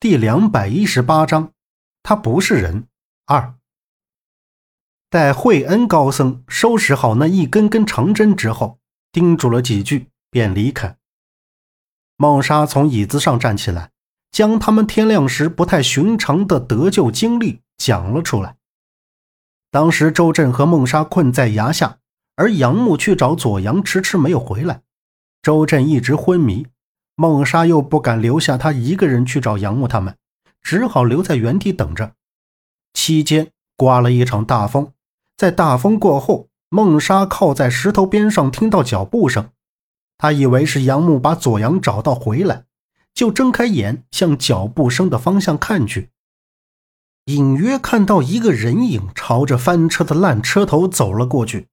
第两百一十八章，他不是人。二，待惠恩高僧收拾好那一根根长针之后，叮嘱了几句，便离开。孟莎从椅子上站起来，将他们天亮时不太寻常的得救经历讲了出来。当时周震和孟莎困在崖下，而杨木去找左阳，迟迟没有回来。周震一直昏迷。孟莎又不敢留下他一个人去找杨木他们，只好留在原地等着。期间刮了一场大风，在大风过后，孟莎靠在石头边上，听到脚步声，他以为是杨木把左阳找到回来，就睁开眼向脚步声的方向看去，隐约看到一个人影朝着翻车的烂车头走了过去。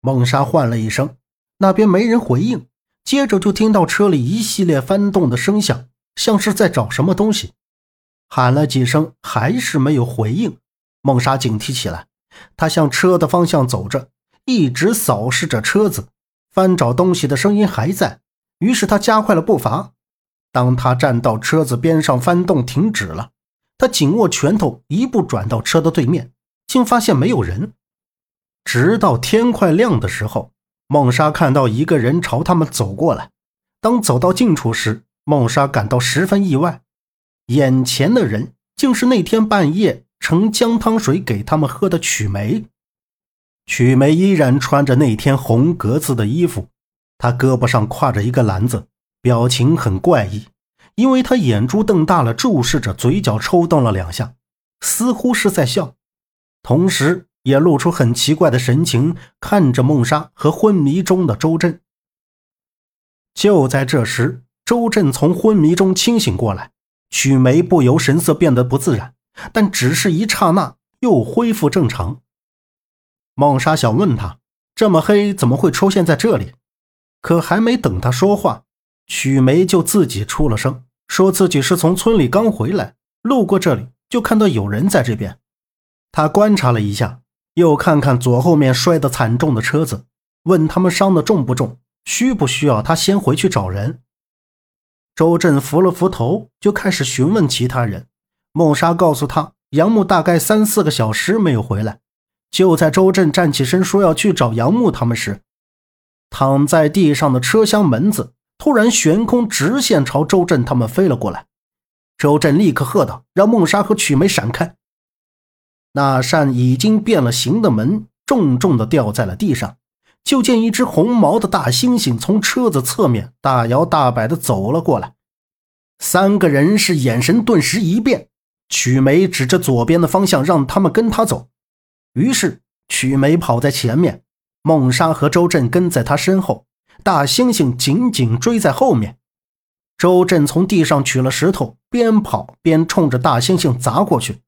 孟莎唤了一声，那边没人回应。接着就听到车里一系列翻动的声响，像是在找什么东西。喊了几声，还是没有回应。孟莎警惕起来，她向车的方向走着，一直扫视着车子。翻找东西的声音还在，于是她加快了步伐。当她站到车子边上，翻动停止了。她紧握拳头，一步转到车的对面，竟发现没有人。直到天快亮的时候。孟莎看到一个人朝他们走过来，当走到近处时，孟莎感到十分意外，眼前的人竟是那天半夜盛姜汤水给他们喝的曲梅。曲梅依然穿着那天红格子的衣服，她胳膊上挎着一个篮子，表情很怪异，因为她眼珠瞪大了，注视着，嘴角抽动了两下，似乎是在笑，同时。也露出很奇怪的神情，看着孟莎和昏迷中的周震。就在这时，周震从昏迷中清醒过来，曲梅不由神色变得不自然，但只是一刹那，又恢复正常。孟莎想问他，这么黑怎么会出现在这里？可还没等他说话，曲梅就自己出了声，说自己是从村里刚回来，路过这里就看到有人在这边。他观察了一下。又看看左后面摔得惨重的车子，问他们伤的重不重，需不需要他先回去找人。周震扶了扶头，就开始询问其他人。孟莎告诉他，杨木大概三四个小时没有回来。就在周震站起身说要去找杨木他们时，躺在地上的车厢门子突然悬空，直线朝周震他们飞了过来。周震立刻喝道：“让孟莎和曲梅闪开！”那扇已经变了形的门重重地掉在了地上，就见一只红毛的大猩猩从车子侧面大摇大摆地走了过来。三个人是眼神顿时一变，曲梅指着左边的方向让他们跟他走。于是曲梅跑在前面，孟莎和周震跟在他身后，大猩猩紧紧追在后面。周震从地上取了石头，边跑边冲着大猩猩砸过去。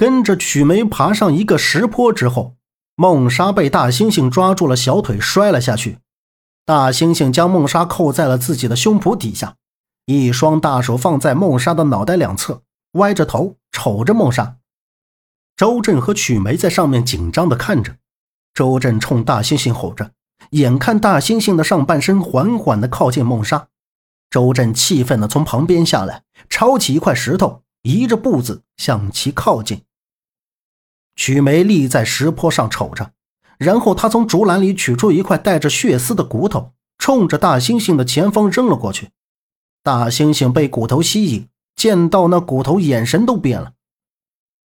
跟着曲梅爬上一个石坡之后，孟莎被大猩猩抓住了小腿，摔了下去。大猩猩将孟莎扣在了自己的胸脯底下，一双大手放在孟莎的脑袋两侧，歪着头瞅着孟莎。周震和曲梅在上面紧张地看着。周震冲大猩猩吼着，眼看大猩猩的上半身缓缓地靠近孟莎，周震气愤地从旁边下来，抄起一块石头，移着步子向其靠近。曲梅立在石坡上瞅着，然后他从竹篮里取出一块带着血丝的骨头，冲着大猩猩的前方扔了过去。大猩猩被骨头吸引，见到那骨头，眼神都变了。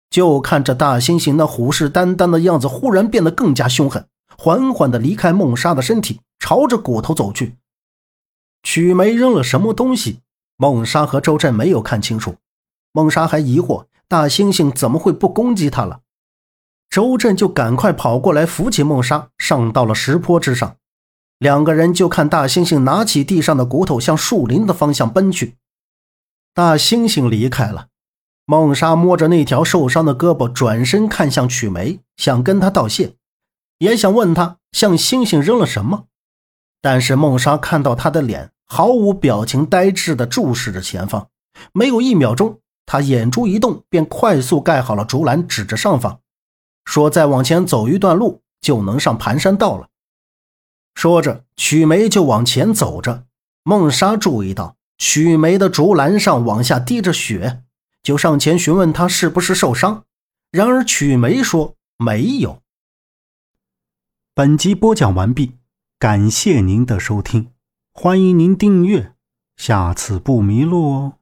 就看着大猩猩那虎视眈眈的样子，忽然变得更加凶狠，缓缓地离开孟莎的身体，朝着骨头走去。曲梅扔了什么东西？孟莎和周震没有看清楚。孟莎还疑惑，大猩猩怎么会不攻击他了？周震就赶快跑过来扶起孟莎，上到了石坡之上。两个人就看大猩猩拿起地上的骨头，向树林的方向奔去。大猩猩离开了，孟莎摸着那条受伤的胳膊，转身看向曲梅，想跟他道谢，也想问他向猩猩扔了什么。但是孟莎看到他的脸毫无表情，呆滞地注视着前方。没有一秒钟，他眼珠一动，便快速盖好了竹篮，指着上方。说：“再往前走一段路，就能上盘山道了。”说着，曲梅就往前走着。孟莎注意到，曲梅的竹篮上往下滴着血，就上前询问她是不是受伤。然而曲梅说没有。本集播讲完毕，感谢您的收听，欢迎您订阅，下次不迷路哦。